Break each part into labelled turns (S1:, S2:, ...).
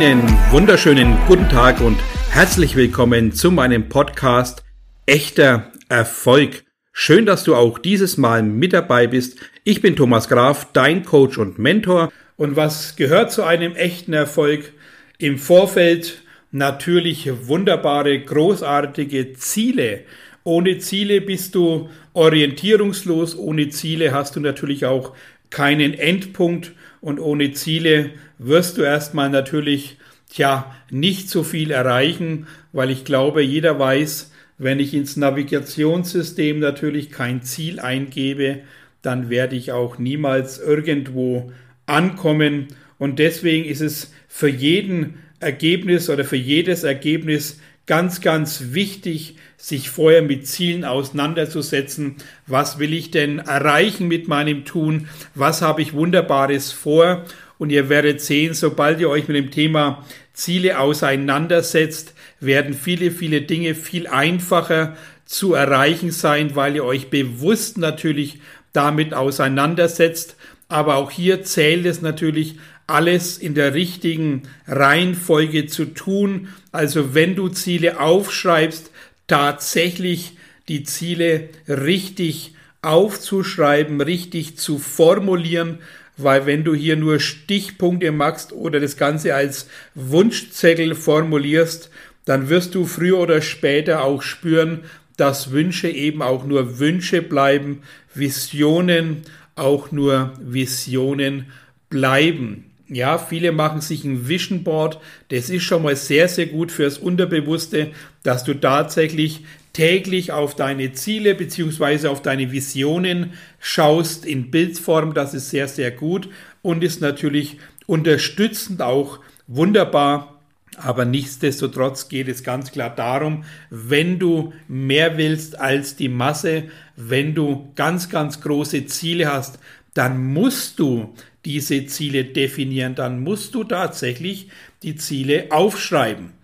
S1: Einen wunderschönen guten Tag und herzlich willkommen zu meinem Podcast Echter Erfolg. Schön, dass du auch dieses Mal mit dabei bist. Ich bin Thomas Graf, dein Coach und Mentor. Und was gehört zu einem echten Erfolg? Im Vorfeld natürlich wunderbare, großartige Ziele. Ohne Ziele bist du orientierungslos. Ohne Ziele hast du natürlich auch keinen Endpunkt. Und ohne Ziele wirst du erstmal natürlich, tja, nicht so viel erreichen, weil ich glaube, jeder weiß, wenn ich ins Navigationssystem natürlich kein Ziel eingebe, dann werde ich auch niemals irgendwo ankommen. Und deswegen ist es für jeden Ergebnis oder für jedes Ergebnis ganz, ganz wichtig, sich vorher mit Zielen auseinanderzusetzen. Was will ich denn erreichen mit meinem Tun? Was habe ich Wunderbares vor? Und ihr werdet sehen, sobald ihr euch mit dem Thema Ziele auseinandersetzt, werden viele, viele Dinge viel einfacher zu erreichen sein, weil ihr euch bewusst natürlich damit auseinandersetzt. Aber auch hier zählt es natürlich, alles in der richtigen Reihenfolge zu tun. Also wenn du Ziele aufschreibst, tatsächlich die Ziele richtig aufzuschreiben, richtig zu formulieren, weil wenn du hier nur Stichpunkte machst oder das Ganze als Wunschzettel formulierst, dann wirst du früher oder später auch spüren, dass Wünsche eben auch nur Wünsche bleiben, Visionen auch nur Visionen bleiben. Ja, viele machen sich ein Vision Board. Das ist schon mal sehr, sehr gut fürs Unterbewusste, dass du tatsächlich täglich auf deine Ziele beziehungsweise auf deine Visionen schaust in Bildform. Das ist sehr, sehr gut und ist natürlich unterstützend auch wunderbar. Aber nichtsdestotrotz geht es ganz klar darum, wenn du mehr willst als die Masse, wenn du ganz, ganz große Ziele hast, dann musst du diese Ziele definieren, dann musst du tatsächlich die Ziele aufschreiben.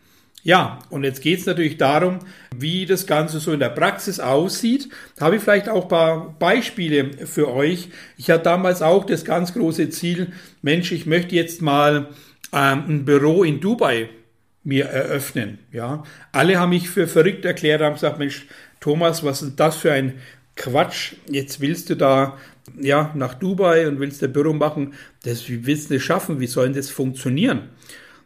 S1: Ja, und jetzt geht es natürlich darum, wie das Ganze so in der Praxis aussieht. Da habe ich vielleicht auch ein paar Beispiele für euch. Ich hatte damals auch das ganz große Ziel, Mensch, ich möchte jetzt mal ähm, ein Büro in Dubai mir eröffnen. Ja, alle haben mich für verrückt erklärt, haben gesagt, Mensch, Thomas, was ist das für ein Quatsch? Jetzt willst du da ja nach Dubai und willst ein Büro machen. Das, willst du das schaffen? Wie soll das funktionieren?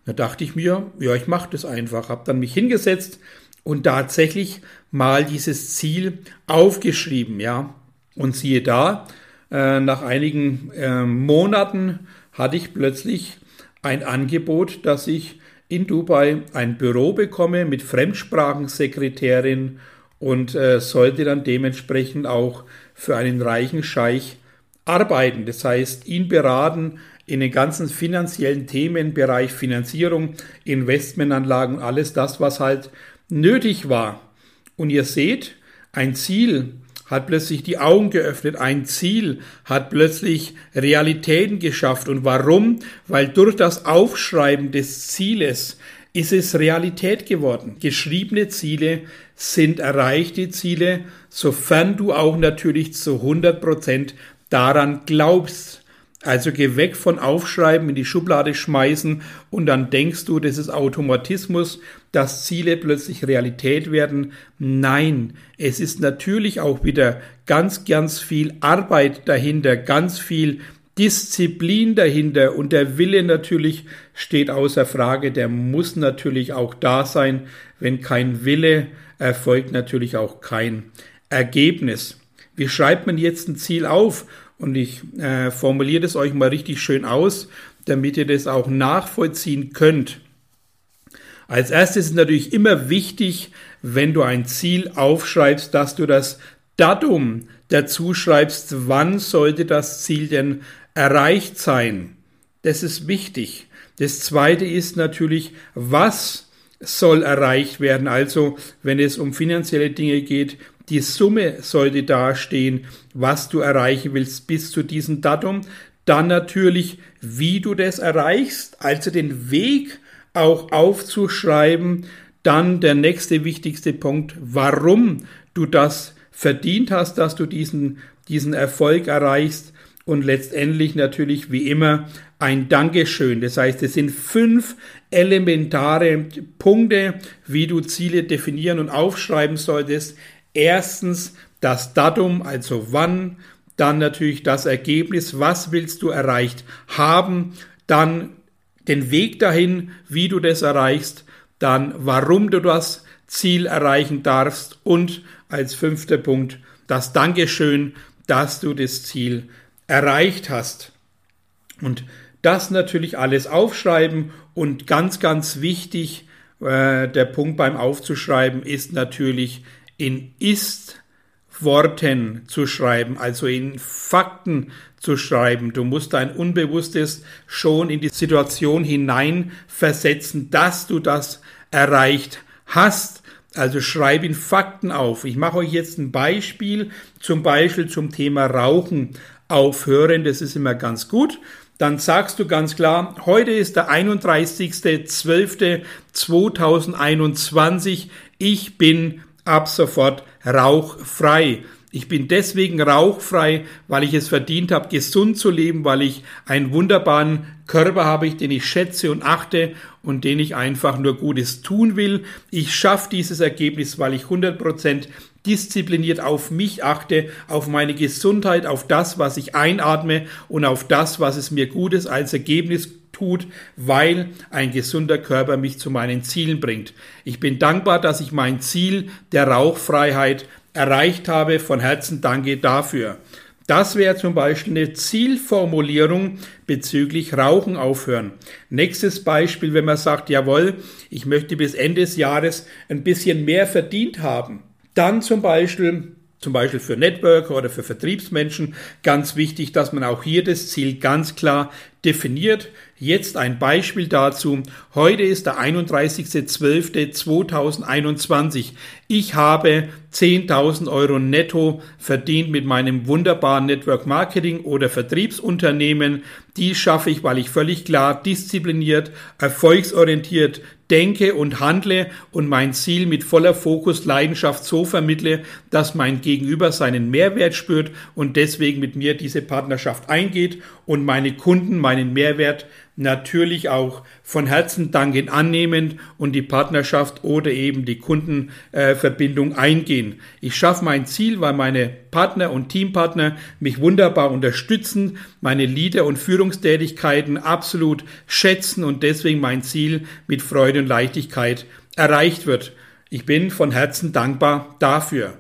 S1: Da dachte ich mir, ja, ich mache das einfach. Habe dann mich hingesetzt und tatsächlich mal dieses Ziel aufgeschrieben, ja. Und siehe da, äh, nach einigen äh, Monaten hatte ich plötzlich ein Angebot, dass ich in Dubai ein Büro bekomme mit Fremdsprachensekretärin und äh, sollte dann dementsprechend auch für einen reichen Scheich arbeiten. Das heißt, ihn beraten, in den ganzen finanziellen Themen, Bereich Finanzierung, Investmentanlagen, alles das, was halt nötig war. Und ihr seht, ein Ziel hat plötzlich die Augen geöffnet, ein Ziel hat plötzlich Realitäten geschafft. Und warum? Weil durch das Aufschreiben des Zieles ist es Realität geworden. Geschriebene Ziele sind erreichte Ziele, sofern du auch natürlich zu 100 Prozent daran glaubst. Also geh weg von Aufschreiben, in die Schublade schmeißen und dann denkst du, das ist Automatismus, dass Ziele plötzlich Realität werden. Nein, es ist natürlich auch wieder ganz, ganz viel Arbeit dahinter, ganz viel Disziplin dahinter und der Wille natürlich steht außer Frage, der muss natürlich auch da sein. Wenn kein Wille erfolgt natürlich auch kein Ergebnis. Wie schreibt man jetzt ein Ziel auf? Und ich äh, formuliere das euch mal richtig schön aus, damit ihr das auch nachvollziehen könnt. Als erstes ist natürlich immer wichtig, wenn du ein Ziel aufschreibst, dass du das Datum dazu schreibst, wann sollte das Ziel denn erreicht sein. Das ist wichtig. Das zweite ist natürlich, was soll erreicht werden. Also, wenn es um finanzielle Dinge geht, die Summe sollte dastehen, was du erreichen willst bis zu diesem Datum. Dann natürlich, wie du das erreichst, also den Weg auch aufzuschreiben. Dann der nächste wichtigste Punkt, warum du das verdient hast, dass du diesen, diesen Erfolg erreichst. Und letztendlich natürlich wie immer ein Dankeschön. Das heißt, es sind fünf elementare Punkte, wie du Ziele definieren und aufschreiben solltest. Erstens das Datum, also wann, dann natürlich das Ergebnis, was willst du erreicht haben, dann den Weg dahin, wie du das erreichst, dann warum du das Ziel erreichen darfst und als fünfter Punkt das Dankeschön, dass du das Ziel erreicht hast. Und das natürlich alles aufschreiben und ganz, ganz wichtig, äh, der Punkt beim Aufzuschreiben ist natürlich in Ist Worten zu schreiben, also in Fakten zu schreiben. Du musst dein Unbewusstes schon in die Situation hineinversetzen, dass du das erreicht hast. Also schreib in Fakten auf. Ich mache euch jetzt ein Beispiel, zum Beispiel zum Thema Rauchen aufhören. Das ist immer ganz gut. Dann sagst du ganz klar, heute ist der 31.12.2021. Ich bin ab sofort rauchfrei. Ich bin deswegen rauchfrei, weil ich es verdient habe, gesund zu leben, weil ich einen wunderbaren Körper habe, den ich schätze und achte und den ich einfach nur Gutes tun will. Ich schaffe dieses Ergebnis, weil ich 100% diszipliniert auf mich achte, auf meine Gesundheit, auf das, was ich einatme und auf das, was es mir Gutes als Ergebnis tut, weil ein gesunder Körper mich zu meinen Zielen bringt. Ich bin dankbar, dass ich mein Ziel der Rauchfreiheit erreicht habe. Von Herzen danke dafür. Das wäre zum Beispiel eine Zielformulierung bezüglich Rauchen aufhören. Nächstes Beispiel, wenn man sagt, jawohl, ich möchte bis Ende des Jahres ein bisschen mehr verdient haben. Dann zum Beispiel zum Beispiel für Networker oder für Vertriebsmenschen ganz wichtig, dass man auch hier das Ziel ganz klar definiert. Jetzt ein Beispiel dazu. Heute ist der 31.12.2021. Ich habe 10.000 Euro netto verdient mit meinem wunderbaren Network Marketing oder Vertriebsunternehmen. Die schaffe ich, weil ich völlig klar, diszipliniert, erfolgsorientiert denke und handle und mein Ziel mit voller Fokus, Leidenschaft so vermittle, dass mein Gegenüber seinen Mehrwert spürt und deswegen mit mir diese Partnerschaft eingeht und meine Kunden meinen Mehrwert natürlich auch von Herzen dankend annehmen und die Partnerschaft oder eben die Kundenverbindung äh, eingehen. Ich schaffe mein Ziel, weil meine Partner und Teampartner mich wunderbar unterstützen, meine Leader- und Führungstätigkeiten absolut schätzen und deswegen mein Ziel mit Freude und Leichtigkeit erreicht wird. Ich bin von Herzen dankbar dafür.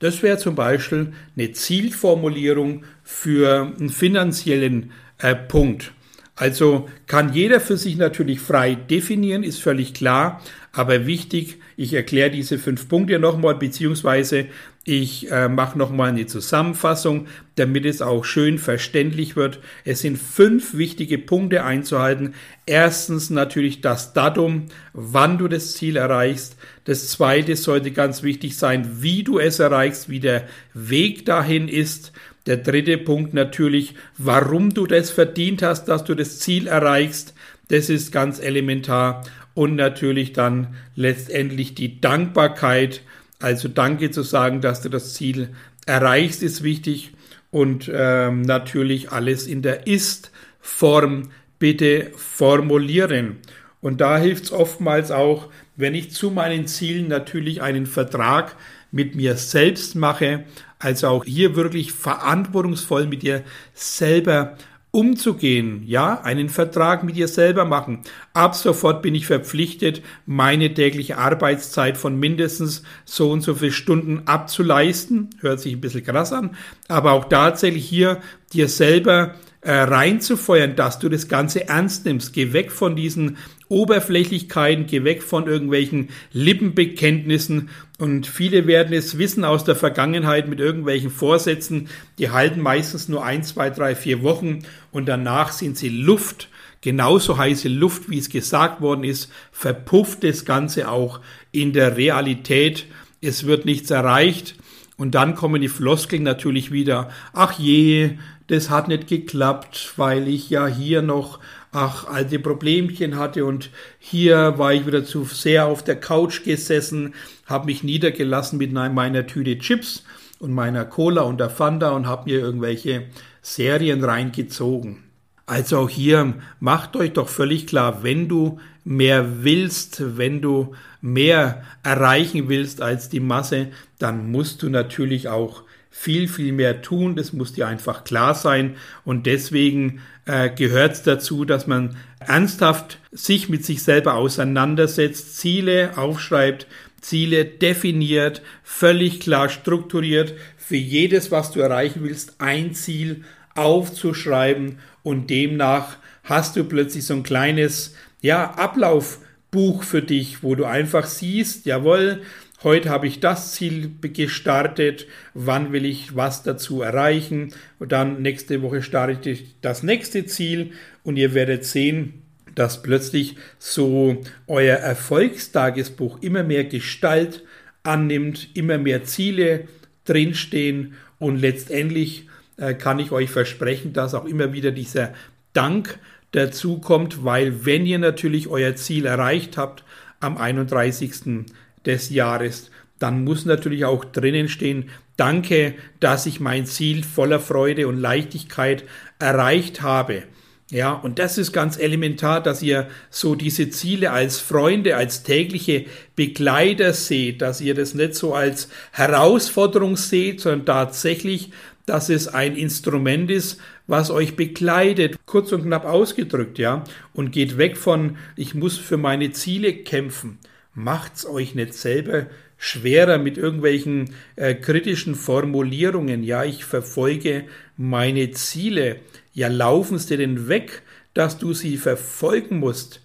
S1: Das wäre zum Beispiel eine Zielformulierung für einen finanziellen äh, Punkt. Also kann jeder für sich natürlich frei definieren, ist völlig klar, aber wichtig, ich erkläre diese fünf Punkte nochmal, beziehungsweise ich äh, mache nochmal eine Zusammenfassung, damit es auch schön verständlich wird. Es sind fünf wichtige Punkte einzuhalten. Erstens natürlich das Datum, wann du das Ziel erreichst. Das zweite sollte ganz wichtig sein, wie du es erreichst, wie der Weg dahin ist. Der dritte Punkt natürlich, warum du das verdient hast, dass du das Ziel erreichst. Das ist ganz elementar. Und natürlich dann letztendlich die Dankbarkeit. Also danke zu sagen, dass du das Ziel erreichst, ist wichtig. Und ähm, natürlich alles in der Ist-Form bitte formulieren. Und da hilft es oftmals auch, wenn ich zu meinen Zielen natürlich einen Vertrag mit mir selbst mache, also auch hier wirklich verantwortungsvoll mit dir selber umzugehen, ja, einen Vertrag mit dir selber machen. Ab sofort bin ich verpflichtet, meine tägliche Arbeitszeit von mindestens so und so viel Stunden abzuleisten. Hört sich ein bisschen krass an, aber auch tatsächlich hier dir selber äh, reinzufeuern, dass du das Ganze ernst nimmst. Geh weg von diesen Oberflächlichkeiten, geh weg von irgendwelchen Lippenbekenntnissen und viele werden es wissen aus der Vergangenheit mit irgendwelchen Vorsätzen, die halten meistens nur ein, zwei, drei, vier Wochen und danach sind sie Luft, genauso heiße Luft, wie es gesagt worden ist, verpufft das Ganze auch in der Realität. Es wird nichts erreicht und dann kommen die Floskeln natürlich wieder. Ach je, das hat nicht geklappt, weil ich ja hier noch ach, alte Problemchen hatte und hier war ich wieder zu sehr auf der Couch gesessen, habe mich niedergelassen mit meiner Tüte Chips und meiner Cola und der Fanta und habe mir irgendwelche Serien reingezogen. Also auch hier macht euch doch völlig klar, wenn du mehr willst, wenn du mehr erreichen willst als die Masse, dann musst du natürlich auch viel, viel mehr tun. Das muss dir einfach klar sein. Und deswegen äh, gehört es dazu, dass man ernsthaft sich mit sich selber auseinandersetzt, Ziele aufschreibt, Ziele definiert, völlig klar strukturiert, für jedes, was du erreichen willst, ein Ziel aufzuschreiben und demnach hast du plötzlich so ein kleines ja, Ablaufbuch für dich, wo du einfach siehst, jawohl, heute habe ich das Ziel gestartet, wann will ich was dazu erreichen? Und dann nächste Woche starte ich das nächste Ziel. Und ihr werdet sehen, dass plötzlich so euer Erfolgstagesbuch immer mehr Gestalt annimmt, immer mehr Ziele drinstehen. Und letztendlich äh, kann ich euch versprechen, dass auch immer wieder dieser Dank dazu kommt, weil wenn ihr natürlich euer Ziel erreicht habt am 31. des Jahres, dann muss natürlich auch drinnen stehen, danke, dass ich mein Ziel voller Freude und Leichtigkeit erreicht habe. Ja, und das ist ganz elementar, dass ihr so diese Ziele als Freunde, als tägliche Begleiter seht, dass ihr das nicht so als Herausforderung seht, sondern tatsächlich, dass es ein Instrument ist, was euch begleitet, kurz und knapp ausgedrückt, ja, und geht weg von, ich muss für meine Ziele kämpfen. Macht's euch nicht selber schwerer mit irgendwelchen äh, kritischen Formulierungen. Ja, ich verfolge meine Ziele. Ja, laufen sie denn weg, dass du sie verfolgen musst?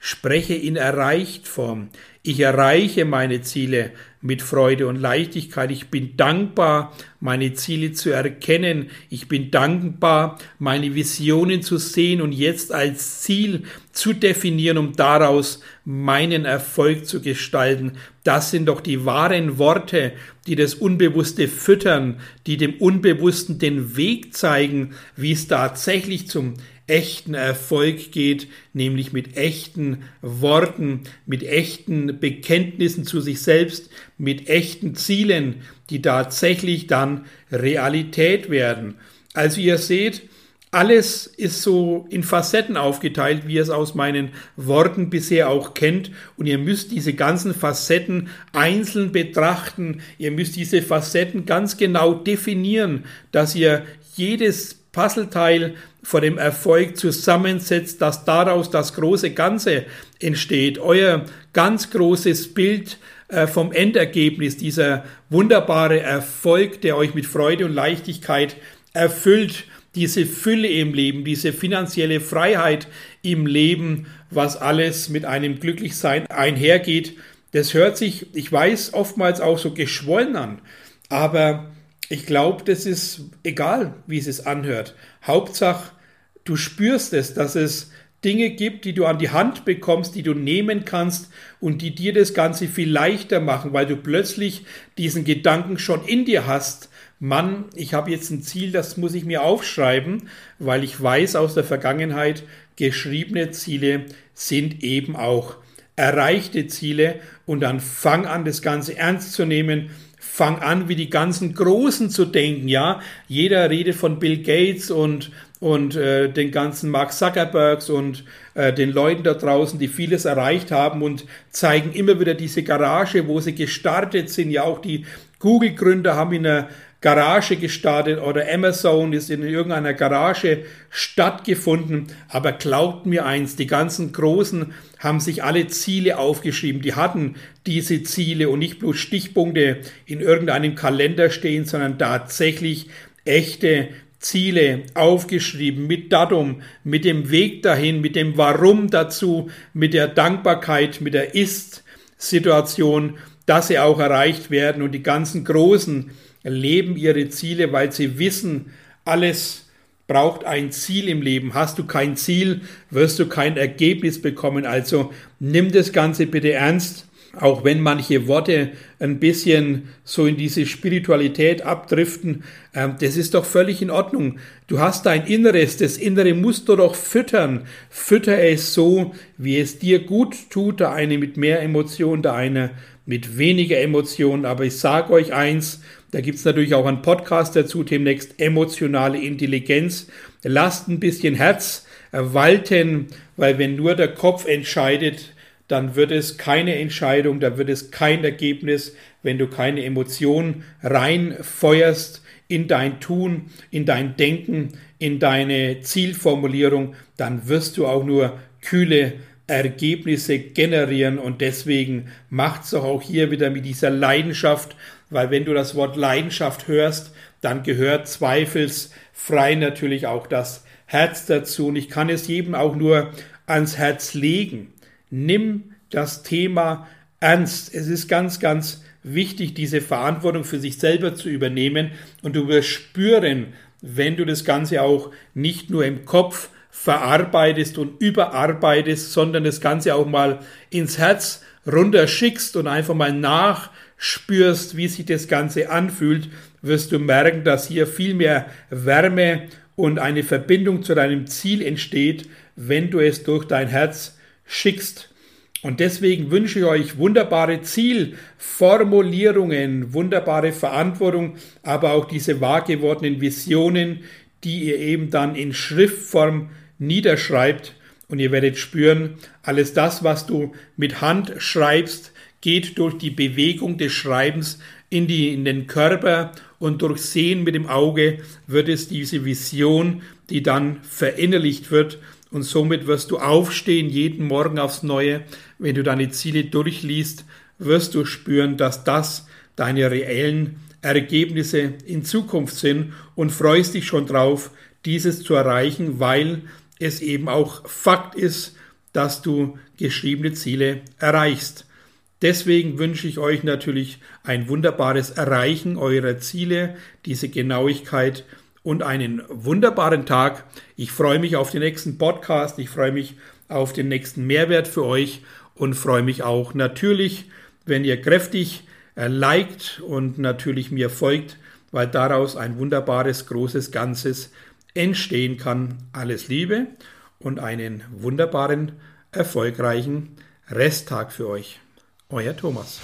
S1: Spreche in Erreichtform. Ich erreiche meine Ziele mit Freude und Leichtigkeit. Ich bin dankbar, meine Ziele zu erkennen. Ich bin dankbar, meine Visionen zu sehen und jetzt als Ziel zu definieren, um daraus meinen Erfolg zu gestalten. Das sind doch die wahren Worte, die das Unbewusste füttern, die dem Unbewussten den Weg zeigen, wie es tatsächlich zum echten Erfolg geht, nämlich mit echten Worten, mit echten Bekenntnissen zu sich selbst, mit echten Zielen, die tatsächlich dann Realität werden. Also ihr seht, alles ist so in Facetten aufgeteilt, wie ihr es aus meinen Worten bisher auch kennt. Und ihr müsst diese ganzen Facetten einzeln betrachten. Ihr müsst diese Facetten ganz genau definieren, dass ihr jedes Puzzleteil vor dem Erfolg zusammensetzt, dass daraus das große Ganze entsteht. Euer ganz großes Bild äh, vom Endergebnis, dieser wunderbare Erfolg, der euch mit Freude und Leichtigkeit erfüllt, diese Fülle im Leben, diese finanzielle Freiheit im Leben, was alles mit einem Glücklichsein einhergeht. Das hört sich, ich weiß, oftmals auch so geschwollen an, aber ich glaube, das ist egal, wie es es anhört. Hauptsache, du spürst es, dass es Dinge gibt, die du an die Hand bekommst, die du nehmen kannst und die dir das Ganze viel leichter machen, weil du plötzlich diesen Gedanken schon in dir hast. Mann, ich habe jetzt ein Ziel, das muss ich mir aufschreiben, weil ich weiß aus der Vergangenheit, geschriebene Ziele sind eben auch erreichte Ziele und dann fang an, das Ganze ernst zu nehmen fang an, wie die ganzen Großen zu denken, ja. Jeder redet von Bill Gates und, und äh, den ganzen Mark Zuckerbergs und äh, den Leuten da draußen, die vieles erreicht haben und zeigen immer wieder diese Garage, wo sie gestartet sind. Ja, auch die Google-Gründer haben in einer Garage gestartet oder Amazon ist in irgendeiner Garage stattgefunden. Aber glaubt mir eins, die ganzen Großen haben sich alle Ziele aufgeschrieben. Die hatten diese Ziele und nicht bloß Stichpunkte in irgendeinem Kalender stehen, sondern tatsächlich echte Ziele aufgeschrieben mit Datum, mit dem Weg dahin, mit dem Warum dazu, mit der Dankbarkeit, mit der Ist-Situation, dass sie auch erreicht werden und die ganzen Großen leben ihre Ziele, weil sie wissen, alles braucht ein Ziel im Leben. Hast du kein Ziel, wirst du kein Ergebnis bekommen. Also nimm das Ganze bitte ernst, auch wenn manche Worte ein bisschen so in diese Spiritualität abdriften. Ähm, das ist doch völlig in Ordnung. Du hast dein Inneres, das Innere musst du doch füttern. Fütter es so, wie es dir gut tut, der eine mit mehr Emotion, der eine mit weniger Emotionen. Aber ich sage euch eins, da gibt es natürlich auch einen Podcast dazu, demnächst emotionale Intelligenz. Lasst ein bisschen Herz walten, weil wenn nur der Kopf entscheidet, dann wird es keine Entscheidung, da wird es kein Ergebnis, wenn du keine Emotionen reinfeuerst in dein Tun, in dein Denken, in deine Zielformulierung, dann wirst du auch nur kühle Ergebnisse generieren und deswegen macht es auch hier wieder mit dieser Leidenschaft, weil wenn du das Wort Leidenschaft hörst, dann gehört zweifelsfrei natürlich auch das Herz dazu und ich kann es jedem auch nur ans Herz legen. Nimm das Thema ernst. Es ist ganz, ganz wichtig, diese Verantwortung für sich selber zu übernehmen und du wirst spüren, wenn du das Ganze auch nicht nur im Kopf verarbeitest und überarbeitest, sondern das Ganze auch mal ins Herz runterschickst und einfach mal nachspürst, wie sich das Ganze anfühlt, wirst du merken, dass hier viel mehr Wärme und eine Verbindung zu deinem Ziel entsteht, wenn du es durch dein Herz schickst. Und deswegen wünsche ich euch wunderbare Zielformulierungen, wunderbare Verantwortung, aber auch diese wahr gewordenen Visionen, die ihr eben dann in Schriftform niederschreibt. Und ihr werdet spüren, alles das, was du mit Hand schreibst, geht durch die Bewegung des Schreibens in, die, in den Körper und durch Sehen mit dem Auge wird es diese Vision, die dann verinnerlicht wird und somit wirst du aufstehen jeden Morgen aufs Neue. Wenn du deine Ziele durchliest, wirst du spüren, dass das deine reellen Ergebnisse in Zukunft sind und freust dich schon drauf, dieses zu erreichen, weil es eben auch Fakt ist, dass du geschriebene Ziele erreichst. Deswegen wünsche ich euch natürlich ein wunderbares Erreichen eurer Ziele, diese Genauigkeit und einen wunderbaren Tag. Ich freue mich auf den nächsten Podcast. Ich freue mich auf den nächsten Mehrwert für euch und freue mich auch natürlich, wenn ihr kräftig äh, liked und natürlich mir folgt, weil daraus ein wunderbares, großes Ganzes entstehen kann. Alles Liebe und einen wunderbaren, erfolgreichen Resttag für euch. Euer Thomas.